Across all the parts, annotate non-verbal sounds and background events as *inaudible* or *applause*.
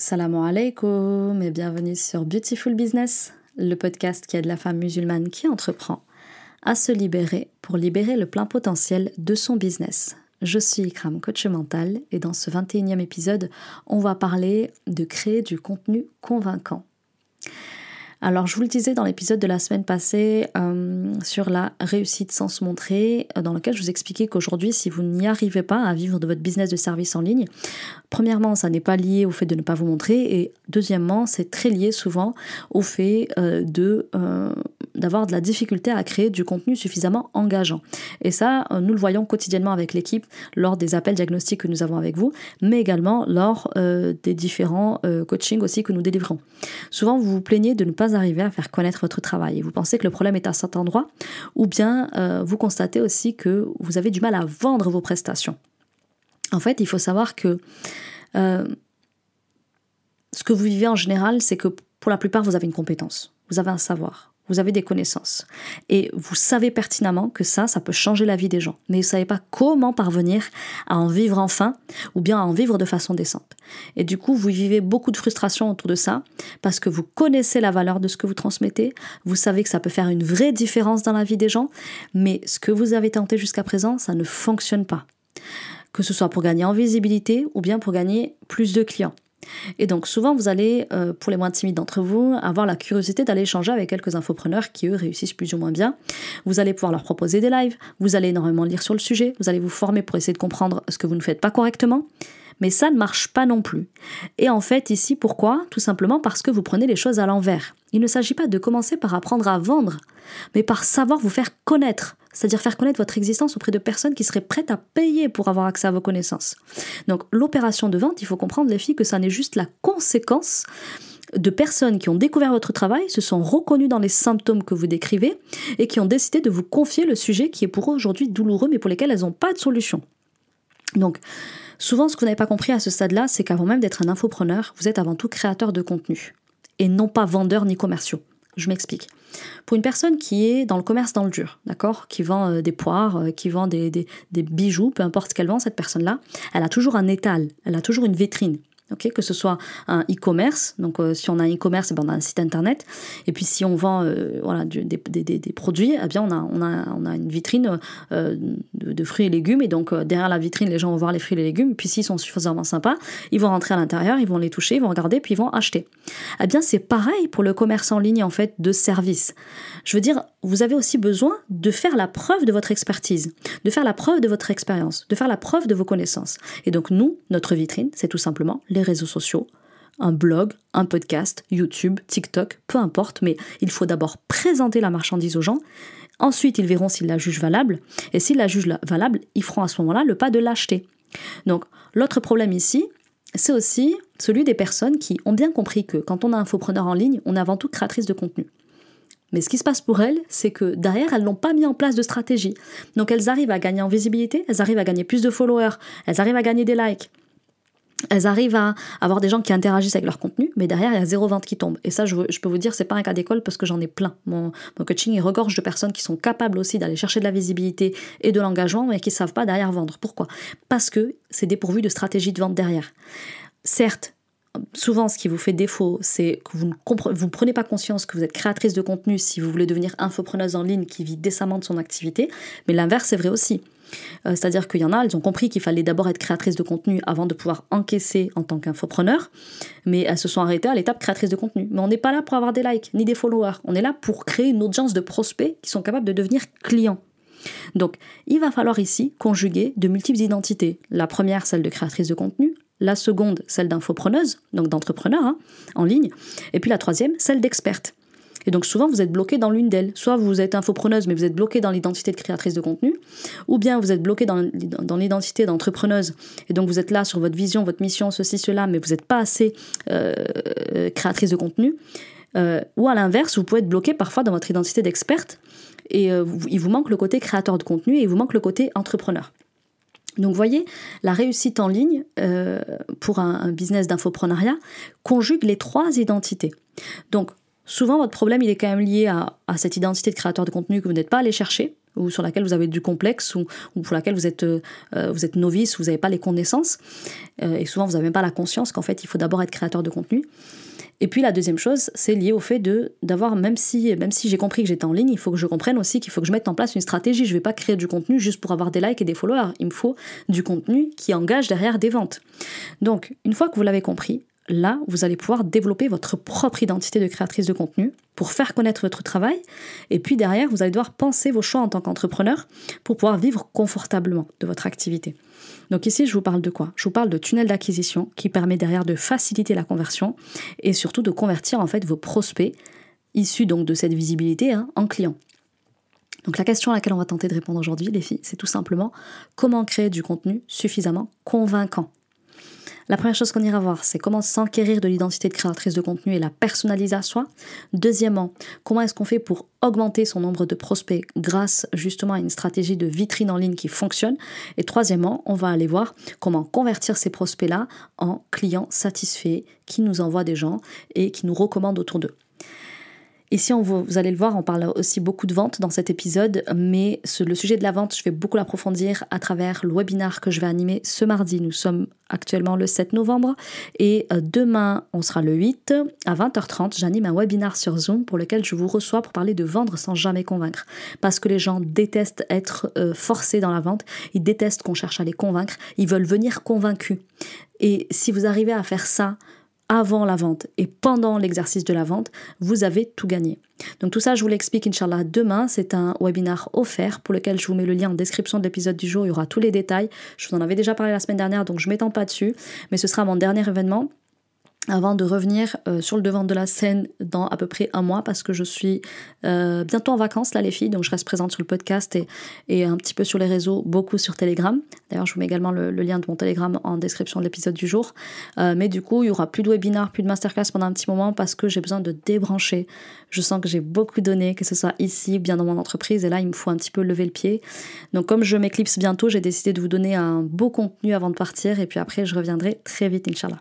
Salam alaikum et bienvenue sur Beautiful Business, le podcast qui aide la femme musulmane qui entreprend à se libérer pour libérer le plein potentiel de son business. Je suis Ikram, coach mental, et dans ce 21e épisode, on va parler de créer du contenu convaincant. Alors, je vous le disais dans l'épisode de la semaine passée euh, sur la réussite sans se montrer, euh, dans lequel je vous expliquais qu'aujourd'hui, si vous n'y arrivez pas à vivre de votre business de service en ligne, premièrement, ça n'est pas lié au fait de ne pas vous montrer, et deuxièmement, c'est très lié souvent au fait euh, de d'avoir de la difficulté à créer du contenu suffisamment engageant. Et ça, nous le voyons quotidiennement avec l'équipe lors des appels diagnostiques que nous avons avec vous, mais également lors des différents coachings aussi que nous délivrons. Souvent, vous vous plaignez de ne pas arriver à faire connaître votre travail. Et vous pensez que le problème est à cet endroit, ou bien euh, vous constatez aussi que vous avez du mal à vendre vos prestations. En fait, il faut savoir que euh, ce que vous vivez en général, c'est que pour la plupart, vous avez une compétence, vous avez un savoir vous avez des connaissances. Et vous savez pertinemment que ça, ça peut changer la vie des gens. Mais vous ne savez pas comment parvenir à en vivre enfin, ou bien à en vivre de façon décente. Et du coup, vous vivez beaucoup de frustration autour de ça, parce que vous connaissez la valeur de ce que vous transmettez, vous savez que ça peut faire une vraie différence dans la vie des gens, mais ce que vous avez tenté jusqu'à présent, ça ne fonctionne pas. Que ce soit pour gagner en visibilité, ou bien pour gagner plus de clients. Et donc souvent, vous allez, euh, pour les moins timides d'entre vous, avoir la curiosité d'aller échanger avec quelques infopreneurs qui, eux, réussissent plus ou moins bien. Vous allez pouvoir leur proposer des lives, vous allez énormément lire sur le sujet, vous allez vous former pour essayer de comprendre ce que vous ne faites pas correctement. Mais ça ne marche pas non plus. Et en fait, ici, pourquoi? Tout simplement parce que vous prenez les choses à l'envers. Il ne s'agit pas de commencer par apprendre à vendre, mais par savoir vous faire connaître, c'est-à-dire faire connaître votre existence auprès de personnes qui seraient prêtes à payer pour avoir accès à vos connaissances. Donc l'opération de vente, il faut comprendre les filles que ça n'est juste la conséquence de personnes qui ont découvert votre travail, se sont reconnues dans les symptômes que vous décrivez et qui ont décidé de vous confier le sujet qui est pour eux aujourd'hui douloureux mais pour lesquels elles n'ont pas de solution. Donc, souvent, ce que vous n'avez pas compris à ce stade-là, c'est qu'avant même d'être un infopreneur, vous êtes avant tout créateur de contenu et non pas vendeur ni commerciaux. Je m'explique. Pour une personne qui est dans le commerce dans le dur, d'accord, qui vend euh, des poires, euh, qui vend des, des bijoux, peu importe ce qu'elle vend, cette personne-là, elle a toujours un étal, elle a toujours une vitrine que ce soit un e-commerce, donc euh, si on a un e-commerce, eh ben, on a un site internet, et puis si on vend euh, voilà, des, produits, eh bien on a, on a, on a une vitrine euh, de, fruits et légumes, et donc derrière la vitrine, les gens vont voir les fruits et les légumes, puis s'ils sont suffisamment sympas, ils vont rentrer à l'intérieur, ils vont les toucher, ils vont regarder, puis ils vont acheter. Eh bien c'est pareil pour le commerce en ligne en fait de service. Je veux dire, vous avez aussi besoin de faire la preuve de votre expertise, de faire la preuve de votre expérience, de faire la preuve de vos connaissances. Et donc nous, notre vitrine, c'est tout simplement les réseaux sociaux, un blog, un podcast, YouTube, TikTok, peu importe, mais il faut d'abord présenter la marchandise aux gens. Ensuite, ils verront s'ils la jugent valable. Et s'ils la jugent valable, ils feront à ce moment-là le pas de l'acheter. Donc, l'autre problème ici, c'est aussi celui des personnes qui ont bien compris que quand on est infopreneur en ligne, on est avant tout créatrice de contenu. Mais ce qui se passe pour elles, c'est que derrière, elles n'ont pas mis en place de stratégie. Donc elles arrivent à gagner en visibilité, elles arrivent à gagner plus de followers, elles arrivent à gagner des likes, elles arrivent à avoir des gens qui interagissent avec leur contenu, mais derrière, il y a zéro vente qui tombe. Et ça, je, peux vous dire, c'est pas un cas d'école parce que j'en ai plein. Mon, coaching, il regorge de personnes qui sont capables aussi d'aller chercher de la visibilité et de l'engagement, mais qui ne savent pas derrière vendre. Pourquoi? Parce que c'est dépourvu de stratégie de vente derrière. Certes, souvent, ce qui vous fait défaut, c'est que vous ne prenez pas conscience que vous êtes créatrice de contenu si vous voulez devenir infopreneuse en ligne qui vit décemment de son activité, mais l'inverse est vrai aussi. Euh, c'est-à-dire qu'il y en a, elles ont compris qu'il fallait d'abord être créatrice de contenu avant de pouvoir encaisser en tant qu'infopreneur, mais elles se sont arrêtées à l'étape créatrice de contenu. Mais on n'est pas là pour avoir des likes ni des followers, on est là pour créer une audience de prospects qui sont capables de devenir clients. Donc, il va falloir ici conjuguer de multiples identités. La première, celle de créatrice de contenu, la seconde, celle d'infopreneuse, donc d'entrepreneur hein, en ligne, et puis la troisième, celle d'experte. Et donc souvent, vous êtes bloqué dans l'une d'elles. Soit vous êtes infopreneuse, mais vous êtes bloqué dans l'identité de créatrice de contenu, ou bien vous êtes bloqué dans, l'identité d'entrepreneuse, et donc vous êtes là sur votre vision, votre mission, ceci, cela, mais vous n'êtes pas assez euh, créatrice de contenu. Euh, ou à l'inverse, vous pouvez être bloqué parfois dans votre identité d'experte, et euh, il vous manque le côté créateur de contenu, et il vous manque le côté entrepreneur. Donc, voyez, la réussite en ligne pour un, business d'infoprenariat conjugue les trois identités. Donc, souvent votre problème il est quand même lié à, cette identité de créateur de contenu que vous n'êtes pas allé chercher ou sur laquelle vous avez du complexe ou, pour laquelle vous êtes, euh, vous êtes novice, vous n'avez pas les connaissances. Euh, et souvent, vous n'avez même pas la conscience qu'en fait, il faut d'abord être créateur de contenu. Et puis la deuxième chose, c'est lié au fait de d'avoir même si même si j'ai compris que j'étais en ligne, il faut que je comprenne aussi qu'il faut que je mette en place une stratégie. Je ne vais pas créer du contenu juste pour avoir des likes et des followers. Il me faut du contenu qui engage derrière des ventes. Donc une fois que vous l'avez compris, là, vous allez pouvoir développer votre propre identité de créatrice de contenu pour faire connaître votre travail. Et puis derrière, vous allez devoir penser vos choix en tant qu'entrepreneur pour pouvoir vivre confortablement de votre activité. Donc ici, je vous parle de quoi? Je vous parle de tunnel d'acquisition qui permet derrière de faciliter la conversion et surtout de convertir en fait vos prospects issus de cette visibilité hein, en clients. Donc la question à laquelle on va tenter de répondre aujourd'hui, les filles, c'est tout simplement comment créer du contenu suffisamment convaincant la première chose qu'on ira voir, c'est comment s'enquérir de l'identité de créatrice de contenu et la personnaliser à soi. Deuxièmement, comment est-ce qu'on fait pour augmenter son nombre de prospects grâce justement à une stratégie de vitrine en ligne qui fonctionne. Et troisièmement, on va aller voir comment convertir ces prospects-là en clients satisfaits qui nous envoient des gens et qui nous recommandent autour d'eux. Ici, on vous, allez le voir, on parle aussi beaucoup de vente dans cet épisode, mais le sujet de la vente, je vais beaucoup l'approfondir à travers le webinar que je vais animer ce mardi. Nous sommes actuellement le 7 novembre et euh, demain, on sera le 8 à 20h30. J'anime un webinar sur Zoom pour lequel je vous reçois pour parler de vendre sans jamais convaincre. Parce que les gens détestent être euh, forcés dans la vente, ils détestent qu'on cherche à les convaincre, ils veulent venir convaincus. Et si vous arrivez à faire ça, avant la vente et pendant l'exercice de la vente, vous avez tout gagné. Donc tout ça, je vous l'explique, Inch'Allah, demain. C'est un webinar offert pour lequel je vous mets le lien en description de l'épisode du jour. Il y aura tous les détails. Je vous en avais déjà parlé la semaine dernière, donc je m'étends pas dessus. Mais ce sera mon dernier événement avant de revenir euh, sur le devant de la scène dans à peu près un mois parce que je suis euh, bientôt en vacances là les filles. Donc je reste présente sur le podcast et, et un petit peu sur les réseaux beaucoup sur Telegram. D'ailleurs je vous mets également le, lien de mon Telegram en description de l'épisode du jour. Euh, mais du coup il y aura plus de webinaires plus de masterclass pendant un petit moment parce que j'ai besoin de débrancher. Je sens que j'ai beaucoup donné que ce soit ici bien dans mon entreprise. Et là il me faut un petit peu lever le pied. Donc comme je m'éclipse bientôt j'ai décidé de vous donner un beau contenu avant de partir. Et puis après je reviendrai très vite Inch'Allah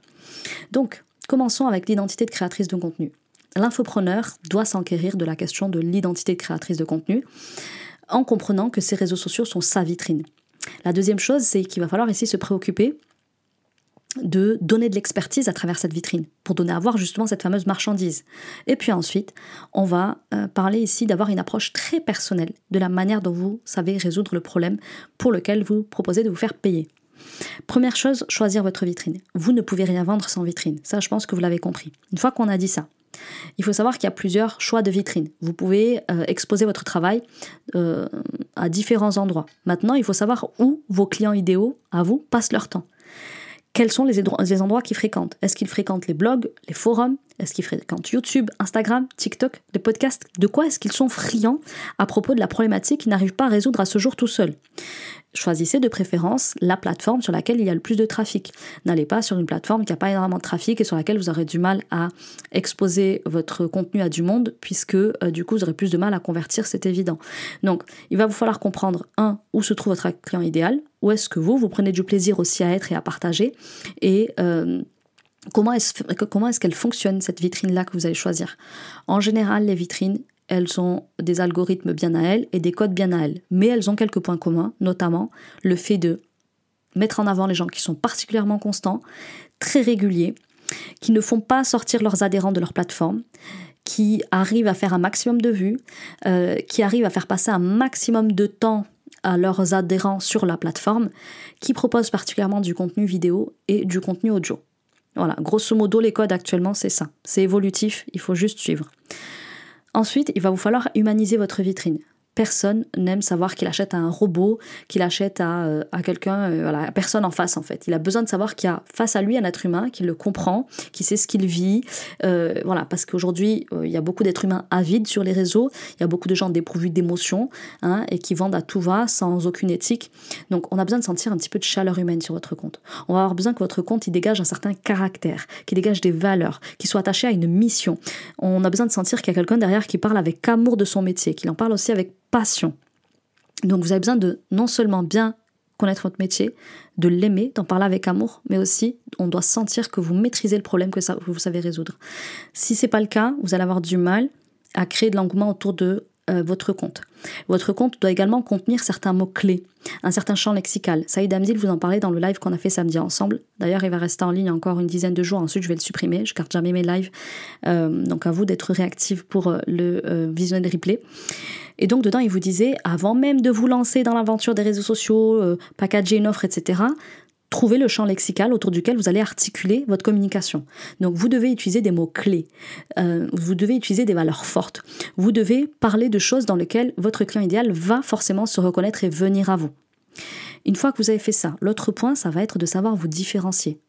donc Commençons avec l'identité de créatrice de contenu. L'infopreneur doit s'enquérir de la question de l'identité de créatrice de contenu en comprenant que ses réseaux sociaux sont sa vitrine. La deuxième chose, c'est qu'il va falloir ici se préoccuper de donner de l'expertise à travers cette vitrine pour donner à voir justement cette fameuse marchandise. Et puis ensuite, on va euh, parler ici d'avoir une approche très personnelle de la manière dont vous savez résoudre le problème pour lequel vous proposez de vous faire payer. Première chose, choisir votre vitrine. Vous ne pouvez rien vendre sans vitrine. Ça, je pense que vous l'avez compris. Une fois qu'on a dit ça, il faut savoir qu'il y a plusieurs choix de vitrine. Vous pouvez euh, exposer votre travail euh, à différents endroits. Maintenant, il faut savoir où vos clients idéaux, à vous, passent leur temps. Quels sont les, les endroits qu'ils fréquentent? Est-ce qu'ils fréquentent les blogs, les forums Est-ce qu'ils fréquentent YouTube, Instagram, TikTok, les podcasts? De quoi est-ce qu'ils sont friands à propos de la problématique qu'ils n'arrivent pas à résoudre à ce jour tout seuls? Choisissez de préférence la plateforme sur laquelle il y a le plus de trafic. N'allez pas sur une plateforme qui n'a pas énormément de trafic et sur laquelle vous aurez du mal à exposer votre contenu à du monde, puisque euh, du coup vous aurez plus de mal à convertir, c'est évident. Donc il va vous falloir comprendre, un, où se trouve votre client idéal, où est-ce que vous, vous prenez du plaisir aussi à être et à partager, et... Euh, comment est-ce, qu'elle fonctionne, cette vitrine-là que vous allez choisir? En général, les vitrines, elles ont des algorithmes bien à elles et des codes bien à elles. Mais elles ont quelques points communs, notamment le fait de mettre en avant les gens qui sont particulièrement constants, très réguliers, qui ne font pas sortir leurs adhérents de leur plateforme, qui arrivent à faire un maximum de vues, euh, qui arrivent à faire passer un maximum de temps à leurs adhérents sur la plateforme, qui proposent particulièrement du contenu vidéo et du contenu audio. Voilà, grosso modo, les codes actuellement, c'est ça. C'est évolutif, il faut juste suivre. Ensuite, il va vous falloir humaniser votre vitrine personne n'aime savoir qu'il achète à un robot, qu'il achète à, euh, à quelqu'un, euh, voilà, à personne en face en fait. Il a besoin de savoir qu'il y a face à lui un être humain, qu'il le comprend, qu'il sait ce qu'il vit. Euh, voilà, parce qu'aujourd'hui, il y a beaucoup d'êtres humains avides sur les réseaux, il y a beaucoup de gens dépourvus d'émotions hein, et qui vendent à tout va sans aucune éthique. Donc on a besoin de sentir un petit peu de chaleur humaine sur votre compte. On va avoir besoin que votre compte il dégage un certain caractère, qu'il dégage des valeurs, qu'il soit attaché à une mission. On a besoin de sentir qu'il y a quelqu'un derrière qui parle avec amour de son métier, qu'il en parle aussi avec Donc vous avez besoin de non seulement bien connaître votre métier, de l'aimer, d'en parler avec amour, mais aussi on doit sentir que vous maîtrisez le problème que, vous savez résoudre. Si c'est pas le cas, vous allez avoir du mal à créer de l'engouement autour de euh, votre compte. Votre compte doit également contenir certains mots-clés, un certain champ lexical. Saïd Amdil vous en parlait dans le live qu'on a fait samedi ensemble. D'ailleurs, il va rester en ligne encore une dizaine de jours. Ensuite, je vais le supprimer. Je garde jamais mes lives. Euh, donc, à vous d'être réactif pour euh, le visuel replay. Et donc, dedans, il vous disait, avant même de vous lancer dans l'aventure des réseaux sociaux, packager une offre, etc., Trouvez le champ lexical autour duquel vous allez articuler votre communication. Donc vous devez utiliser des mots clés, euh, vous devez utiliser des valeurs fortes, vous devez parler de choses dans lesquelles votre client idéal va forcément se reconnaître et venir à vous. Une fois que vous avez fait ça, l'autre point, ça va être de savoir vous différencier.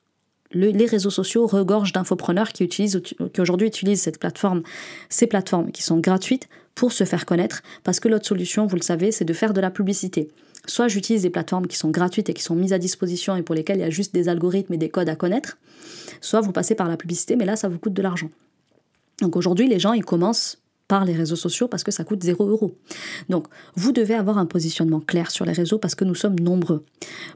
les réseaux sociaux regorgent d'infopreneurs qui, utilisent, qui aujourd'hui utilisent cette plateforme, ces plateformes qui sont gratuites pour se faire connaître, parce que l'autre solution, vous le savez, c'est de faire de la publicité. Soit j'utilise des plateformes qui sont gratuites et qui sont mises à disposition et pour lesquelles il y a juste des algorithmes et des codes à connaître, soit vous passez par la publicité, mais là, ça vous coûte de l'argent. Donc aujourd'hui, les gens, ils commencent par les réseaux sociaux parce que ça coûte 0 euros. Donc, vous devez avoir un positionnement clair sur les réseaux parce que nous sommes nombreux.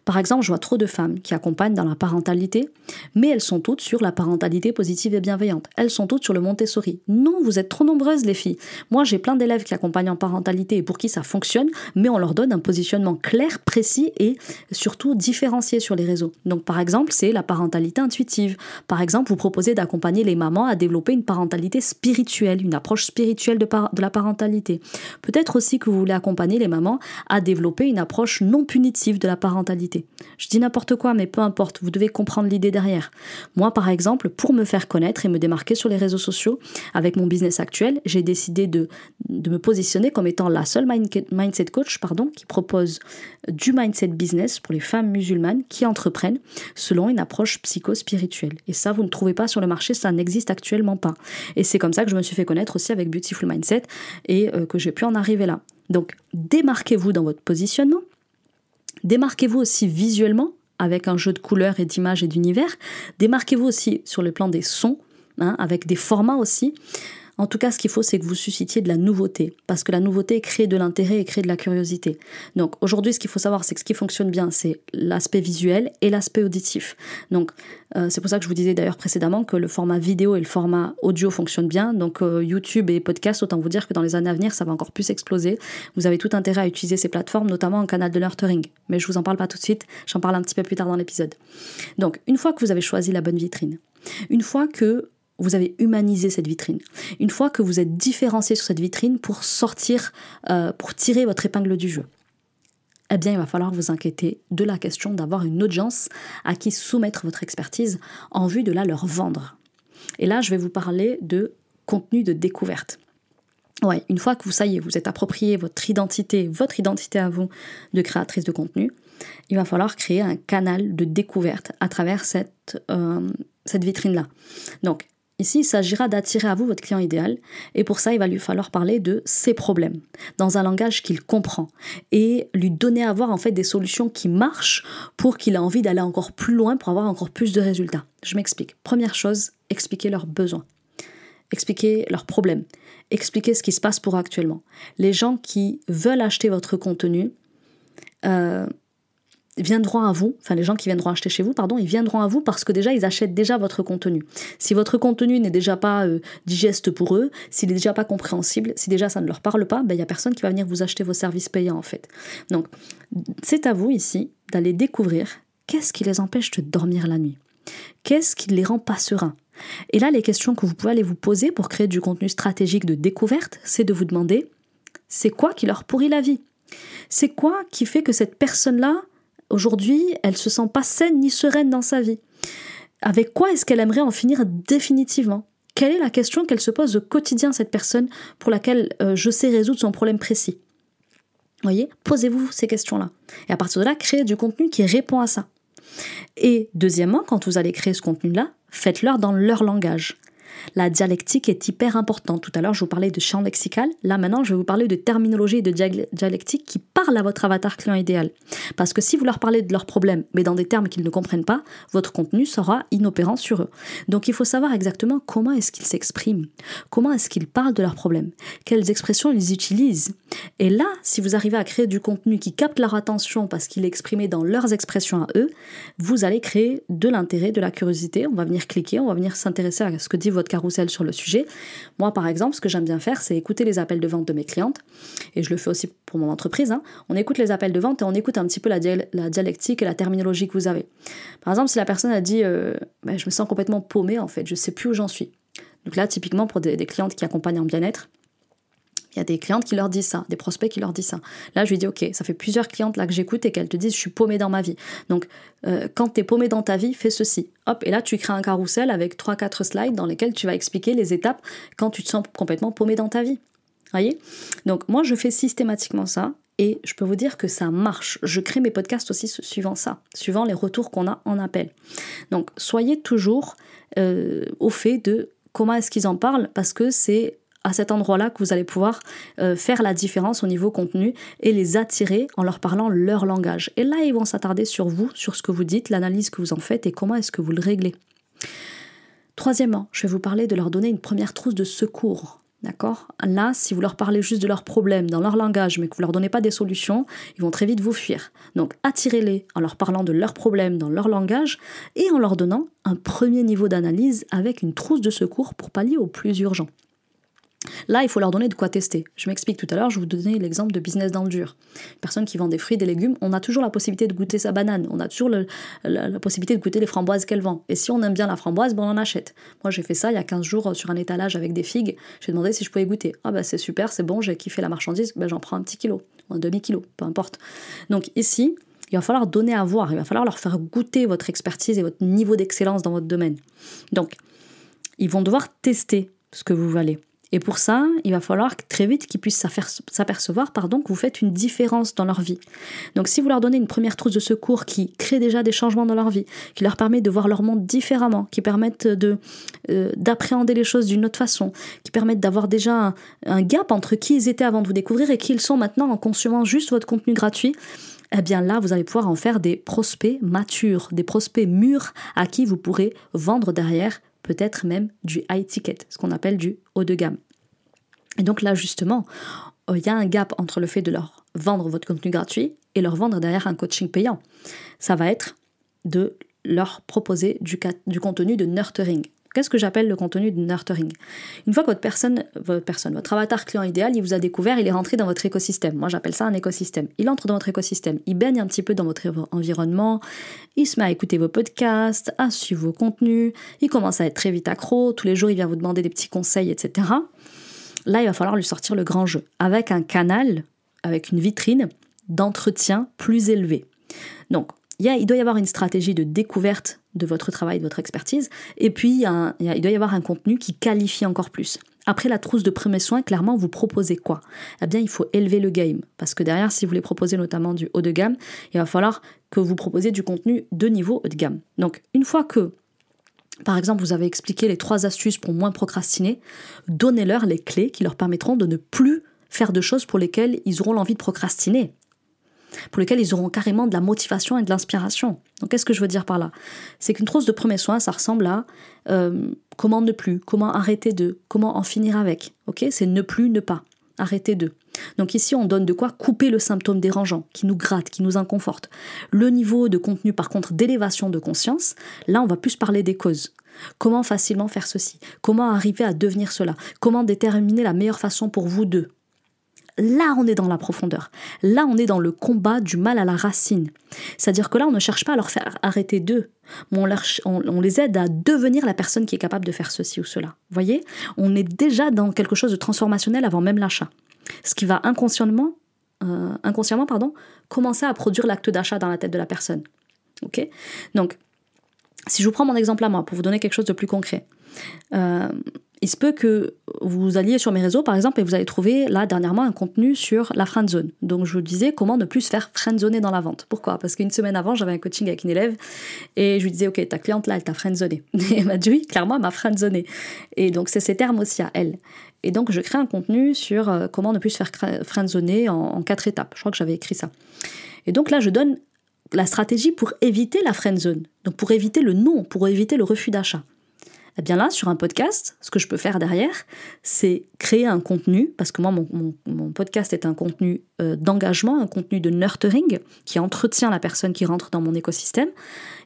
Par exemple, je vois trop de femmes qui accompagnent dans la parentalité, mais elles sont toutes sur la parentalité positive et bienveillante. Elles sont toutes sur le Montessori. Non, vous êtes trop nombreuses, les filles. Moi, j'ai plein d'élèves qui accompagnent en parentalité et pour qui ça fonctionne, mais on leur donne un positionnement clair, précis et surtout différencié sur les réseaux. Donc, par exemple, c'est la parentalité intuitive. Par exemple, vous proposez d'accompagner les mamans à développer une parentalité spirituelle, une approche spirituelle de, la parentalité. Peut-être aussi que vous voulez accompagner les mamans à développer une approche non punitive de la parentalité. Je dis n'importe quoi, mais peu importe, vous devez comprendre l'idée derrière. Moi, par exemple, pour me faire connaître et me démarquer sur les réseaux sociaux, avec mon business actuel, j'ai décidé de, de me positionner comme étant la seule mindset coach pardon, qui propose du mindset business pour les femmes musulmanes qui entreprennent selon une approche psycho-spirituelle. Et ça, vous ne trouvez pas sur le marché, ça n'existe actuellement pas. Et c'est comme ça que je me suis fait connaître aussi avec Beauty Mindset et euh, que j'ai pu en arriver là. Donc démarquez-vous dans votre positionnement, démarquez-vous aussi visuellement avec un jeu de couleurs et d'images et d'univers, démarquez-vous aussi sur le plan des sons, hein, avec des formats aussi. En tout cas, ce qu'il faut, c'est que vous suscitiez de la nouveauté, parce que la nouveauté crée de l'intérêt et crée de la curiosité. Donc aujourd'hui, ce qu'il faut savoir, c'est que ce qui fonctionne bien, c'est l'aspect visuel et l'aspect auditif. Donc euh, c'est pour ça que je vous disais d'ailleurs précédemment que le format vidéo et le format audio fonctionnent bien. Donc euh, YouTube et podcast, autant vous dire que dans les années à venir, ça va encore plus exploser. Vous avez tout intérêt à utiliser ces plateformes, notamment en canal de nurturing. Mais je vous en parle pas tout de suite, j'en parle un petit peu plus tard dans l'épisode. Donc une fois que vous avez choisi la bonne vitrine, une fois que vous avez humanisé cette vitrine. Une fois que vous êtes différencié sur cette vitrine pour sortir, euh, pour tirer votre épingle du jeu, eh bien, il va falloir vous inquiéter de la question d'avoir une audience à qui soumettre votre expertise en vue de la leur vendre. Et là, je vais vous parler de contenu de découverte. Ouais, une fois que vous, ça y est, vous êtes approprié votre identité, votre identité à vous de créatrice de contenu, il va falloir créer un canal de découverte à travers cette, euh, cette vitrine-là. Donc, Ici, il s'agira d'attirer à vous votre client idéal, et pour ça, il va lui falloir parler de ses problèmes, dans un langage qu'il comprend, et lui donner à voir en fait des solutions qui marchent pour qu'il ait envie d'aller encore plus loin, pour avoir encore plus de résultats. Je m'explique. Première chose, expliquer leurs besoins, expliquer leurs problèmes, expliquer ce qui se passe pour actuellement. Les gens qui veulent acheter votre contenu, euh, viendront à vous, enfin les gens qui viendront acheter chez vous, pardon, ils viendront à vous parce que déjà ils achètent déjà votre contenu. Si votre contenu n'est déjà pas euh, digeste pour eux, s'il est déjà pas compréhensible, si déjà ça ne leur parle pas, ben il y a personne qui va venir vous acheter vos services payants en fait. Donc c'est à vous ici d'aller découvrir qu'est-ce qui les empêche de dormir la nuit, qu'est-ce qui les rend pas sereins? Et là les questions que vous pouvez aller vous poser pour créer du contenu stratégique de découverte, c'est de vous demander c'est quoi qui leur pourrit la vie? C'est quoi qui fait que cette personne-là Aujourd'hui, elle se sent pas saine ni sereine dans sa vie. Avec quoi est-ce qu'elle aimerait en finir définitivement? Quelle est la question qu'elle se pose au quotidien, cette personne pour laquelle euh, je sais résoudre son problème précis? Voyez, posez-vous ces questions-là. Et à partir de là, créez du contenu qui répond à ça. Et deuxièmement, quand vous allez créer ce contenu-là, faites-leur dans leur langage. La dialectique est hyper importante. Tout à l'heure, je vous parlais de champ lexical. Là, maintenant, je vais vous parler de terminologie et de dialectique qui parlent à votre avatar client idéal. Parce que si vous leur parlez de leurs problèmes, mais dans des termes qu'ils ne comprennent pas, votre contenu sera inopérant sur eux. Donc, il faut savoir exactement comment est-ce qu'ils s'expriment, comment est-ce qu'ils parlent de leurs problèmes, quelles expressions ils utilisent? Et là, si vous arrivez à créer du contenu qui capte leur attention parce qu'il est exprimé dans leurs expressions à eux, vous allez créer de l'intérêt, de la curiosité. On va venir cliquer, on va venir s'intéresser à ce que dit votre votre carrousel sur le sujet. Moi, par exemple, ce que j'aime bien faire, c'est écouter les appels de vente de mes clientes. Et je le fais aussi pour mon entreprise. Hein. On écoute les appels de vente et on écoute un petit peu la, dialectique et la terminologie que vous avez. Par exemple, si la personne a dit euh, ben, Je me sens complètement paumée, en fait, je ne sais plus où j'en suis. Donc là, typiquement, pour des clientes qui accompagnent en bien-être, il y a des clientes qui leur disent ça, des prospects qui leur disent ça. Là, je lui dis, ok, ça fait plusieurs clientes là que j'écoute et qu'elles te disent, je suis paumée dans ma vie. Donc, euh, quand tu es paumée dans ta vie, fais ceci. Hop, et là, tu crées un carrousel avec 3-4 slides dans lesquels tu vas expliquer les étapes quand tu te sens complètement paumée dans ta vie. Voyez? Donc, moi, je fais systématiquement ça. Et je peux vous dire que ça marche. Je crée mes podcasts aussi suivant ça, suivant les retours qu'on a en appel. Donc, soyez toujours euh, au fait de comment est-ce qu'ils en parlent, parce que c'est à cet endroit-là que vous allez pouvoir euh, faire la différence au niveau contenu et les attirer en leur parlant leur langage. Et là, ils vont s'attarder sur vous, sur ce que vous dites, l'analyse que vous en faites et comment est-ce que vous le réglez. Troisièmement, je vais vous parler de leur donner une première trousse de secours. D'accord? Là, si vous leur parlez juste de leurs problèmes dans leur langage, mais que vous leur donnez pas des solutions, ils vont très vite vous fuir. Donc, attirez-les en leur parlant de leurs problèmes dans leur langage et en leur donnant un premier niveau d'analyse avec une trousse de secours pour pallier au plus urgent. Là, il faut leur donner de quoi tester. Je m'explique tout à l'heure, je vous donnais l'exemple de business dans le dur. Une personne qui vend des fruits, des légumes, on a toujours la possibilité de goûter sa banane, on a toujours la, possibilité de goûter les framboises qu'elle vend. Et si on aime bien la framboise, ben on en achète. Moi, j'ai fait ça il y a 15 jours euh, sur un étalage avec des figues. J'ai demandé si je pouvais goûter. Ah bah c'est super, c'est bon, j'ai kiffé la marchandise, ben j'en prends un petit kilo, un demi-kilo, peu importe. Donc ici, il va falloir donner à voir, il va falloir leur faire goûter votre expertise et votre niveau d'excellence dans votre domaine. Donc, ils vont devoir tester ce que vous valez. Et pour ça, il va falloir très vite qu'ils puissent s'apercevoir pardon, que vous faites une différence dans leur vie. Donc si vous leur donnez une première trousse de secours qui crée déjà des changements dans leur vie, qui leur permet de voir leur monde différemment, qui permettent de, euh, d'appréhender les choses d'une autre façon, qui permettent d'avoir déjà un, gap entre qui ils étaient avant de vous découvrir et qui ils sont maintenant en consommant juste votre contenu gratuit, eh bien là, vous allez pouvoir en faire des prospects matures, des prospects mûrs à qui vous pourrez vendre derrière peut-être même du high ticket, ce qu'on appelle du haut de gamme. Et donc là, justement, euh, il y a un gap entre le fait de leur vendre votre contenu gratuit et leur vendre derrière un coaching payant. Ça va être de leur proposer du, du contenu de nurturing. Qu'est-ce que j'appelle le contenu de nurturing? Une fois que votre personne, votre personne, votre avatar client idéal, il vous a découvert, il est rentré dans votre écosystème. Moi, j'appelle ça un écosystème. Il entre dans votre écosystème, il baigne un petit peu dans votre environnement, il se met à écouter vos podcasts, à suivre vos contenus, il commence à être très vite accro, tous les jours, il vient vous demander des petits conseils, etc. Là, il va falloir lui sortir le grand jeu, avec un canal, avec une vitrine d'entretien plus élevé. Donc, il, doit y avoir une stratégie de découverte de votre travail, de votre expertise, et puis il, doit y avoir un contenu qui qualifie encore plus. Après la trousse de premiers soins, clairement, vous proposez quoi? Eh bien, il faut élever le game. Parce que derrière, si vous voulez proposer notamment du haut de gamme, il va falloir que vous proposiez du contenu de niveau haut de gamme. Donc, une fois que, par exemple, vous avez expliqué les trois astuces pour moins procrastiner, donnez-leur les clés qui leur permettront de ne plus faire de choses pour lesquelles ils auront l'envie de procrastiner pour lesquels ils auront carrément de la motivation et de l'inspiration. Donc qu'est-ce que je veux dire par là? C'est qu'une trousse de premiers soins, ça ressemble à euh, comment ne plus, comment arrêter de, comment en finir avec. Ok? C'est ne plus, ne pas. Arrêter de. Donc ici, on donne de quoi couper le symptôme dérangeant, qui nous gratte, qui nous inconforte. Le niveau de contenu, par contre, d'élévation de conscience, là, on va plus parler des causes. Comment facilement faire ceci? Comment arriver à devenir cela? Comment déterminer la meilleure façon pour vous deux? Là, on est dans la profondeur. Là, on est dans le combat du mal à la racine. C'est-à-dire que là, on ne cherche pas à leur faire arrêter d'eux, mais on, les aide à devenir la personne qui est capable de faire ceci ou cela. Voyez? On est déjà dans quelque chose de transformationnel avant même l'achat. Ce qui va inconsciemment, euh, inconsciemment pardon, commencer à produire l'acte d'achat dans la tête de la personne. Ok? Donc, si je vous prends mon exemple à moi, pour vous donner quelque chose de plus concret, euh, il se peut que vous alliez sur mes réseaux, par exemple, et vous allez trouver là dernièrement un contenu sur la zone. Donc je vous disais comment ne plus se faire friendzoner dans la vente. Pourquoi? Parce qu'une semaine avant, j'avais un coaching avec une élève et je lui disais, ok, ta cliente là, elle t'a friendzoné. *laughs* Et elle m'a dit oui, clairement, elle m'a friendzoné. Et donc c'est ces termes aussi à elle. Et donc je crée un contenu sur euh, comment ne plus se faire friendzoner en, en quatre étapes. Je crois que j'avais écrit ça. Et donc là, je donne la stratégie pour éviter la friendzone. Donc pour éviter le non, pour éviter le refus d'achat. Eh bien là, sur un podcast, ce que je peux faire derrière, c'est créer un contenu, parce que moi, mon, podcast est un contenu euh, d'engagement, un contenu de nurturing, qui entretient la personne qui rentre dans mon écosystème.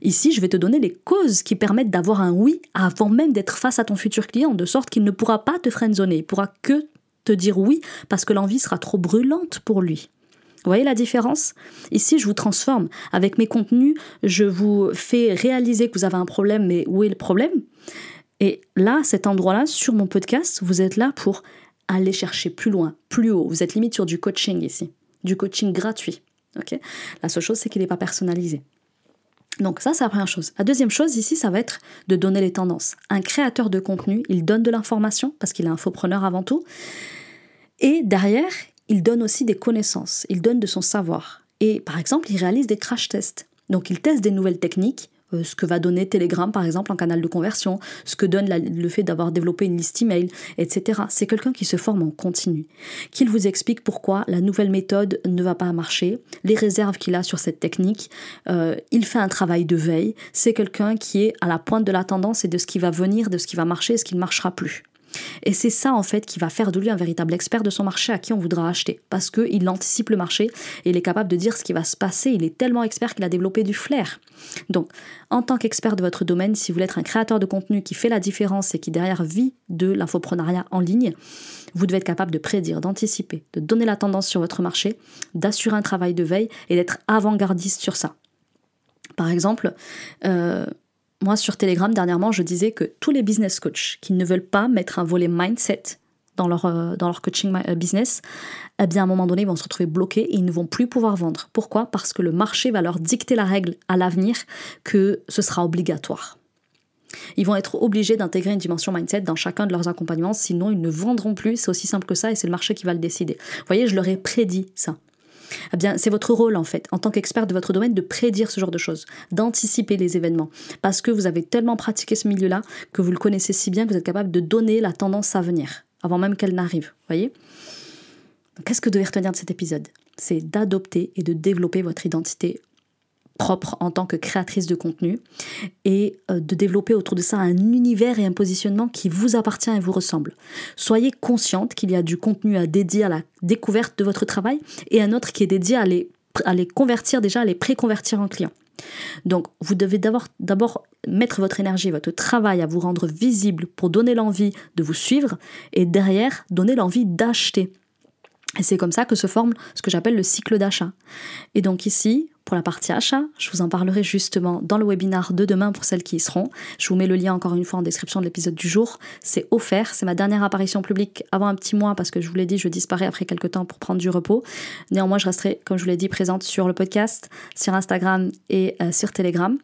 Ici, je vais te donner les causes qui permettent d'avoir un oui avant même d'être face à ton futur client, de sorte qu'il ne pourra pas te friendzoner, il pourra que te dire oui, parce que l'envie sera trop brûlante pour lui. Vous voyez la différence? Ici, je vous transforme. Avec mes contenus, je vous fais réaliser que vous avez un problème, mais où est le problème? Et là, cet endroit-là, sur mon podcast, vous êtes là pour aller chercher plus loin, plus haut. Vous êtes limite sur du coaching ici, du coaching gratuit. La seule chose, c'est qu'il n'est pas personnalisé. Donc ça, c'est la première chose. La deuxième chose ici, ça va être de donner les tendances. Un créateur de contenu, il donne de l'information parce qu'il est infopreneur avant tout. Et derrière, il donne aussi des connaissances, il donne de son savoir. Et par exemple, il réalise des crash tests. Donc il teste des nouvelles techniques, ce que va donner Telegram par exemple en canal de conversion, ce que donne le fait d'avoir développé une liste email, etc. C'est quelqu'un qui se forme en continu, qu'il vous explique pourquoi la nouvelle méthode ne va pas marcher, les réserves qu'il a sur cette technique. Euh, il fait un travail de veille. C'est quelqu'un qui est à la pointe de la tendance et de ce qui va venir, de ce qui va marcher et ce qui ne marchera plus. Et c'est ça en fait qui va faire de lui un véritable expert de son marché à qui on voudra acheter. Parce qu'il anticipe le marché et il est capable de dire ce qui va se passer. Il est tellement expert qu'il a développé du flair. Donc, en tant qu'expert de votre domaine, si vous voulez être un créateur de contenu qui fait la différence et qui derrière vit de l'infoprenariat en ligne, vous devez être capable de prédire, d'anticiper, de donner la tendance sur votre marché, d'assurer un travail de veille et d'être avant-gardiste sur ça. Par exemple, euh, moi, sur Telegram, dernièrement, je disais que tous les business coachs qui ne veulent pas mettre un volet mindset dans leur, euh, dans leur coaching euh, business, eh bien, à un moment donné, ils vont se retrouver bloqués et ils ne vont plus pouvoir vendre. Pourquoi? Parce que le marché va leur dicter la règle à l'avenir que ce sera obligatoire. Ils vont être obligés d'intégrer une dimension mindset dans chacun de leurs accompagnements, sinon ils ne vendront plus. C'est aussi simple que ça et c'est le marché qui va le décider. Vous voyez, je leur ai prédit ça. Eh bien, c'est votre rôle en fait, en tant qu'expert de votre domaine, de prédire ce genre de choses, d'anticiper les événements, parce que vous avez tellement pratiqué ce milieu-là que vous le connaissez si bien que vous êtes capable de donner la tendance à venir, avant même qu'elle n'arrive. Voyez? Qu'est-ce que vous devez retenir de cet épisode? C'est d'adopter et de développer votre identité propre en tant que créatrice de contenu et euh, de développer autour de ça un univers et un positionnement qui vous appartient et vous ressemble. Soyez consciente qu'il y a du contenu à dédier à la découverte de votre travail et un autre qui est dédié à les, à les convertir déjà, à les pré-convertir en clients. Donc, vous devez d'abord mettre votre énergie, votre travail à vous rendre visible pour donner l'envie de vous suivre et derrière donner l'envie d'acheter. Et c'est comme ça que se forme ce que j'appelle le cycle d'achat. Et donc ici, pour la partie achat. Je vous en parlerai justement dans le webinar de demain pour celles qui y seront. Je vous mets le lien encore une fois en description de l'épisode du jour. C'est offert, c'est ma dernière apparition publique avant un petit mois parce que je vous l'ai dit, je disparais après quelques temps pour prendre du repos. Néanmoins, je resterai, comme je vous l'ai dit, présente sur le podcast, sur Instagram et euh, sur Telegram.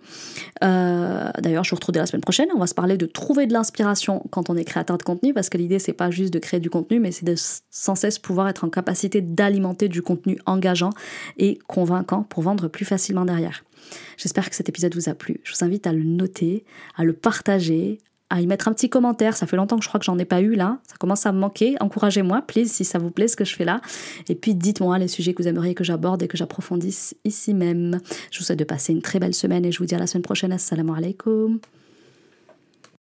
Euh, d'ailleurs, je vous retrouve la semaine prochaine. On va se parler de trouver de l'inspiration quand on est créateur de contenu parce que l'idée, c'est pas juste de créer du contenu, mais c'est de sans cesse pouvoir être en capacité d'alimenter du contenu engageant et convaincant pour vendre plus facilement derrière. J'espère que cet épisode vous a plu. Je vous invite à le noter, à le partager, à y mettre un petit commentaire. Ça fait longtemps que je crois que j'en ai pas eu là. Ça commence à me manquer. Encouragez-moi, please, si ça vous plaît ce que je fais là. Et puis dites-moi les sujets que vous aimeriez que j'aborde et que j'approfondisse ici même. Je vous souhaite de passer une très belle semaine et je vous dis à la semaine prochaine. Assalamu alaikum.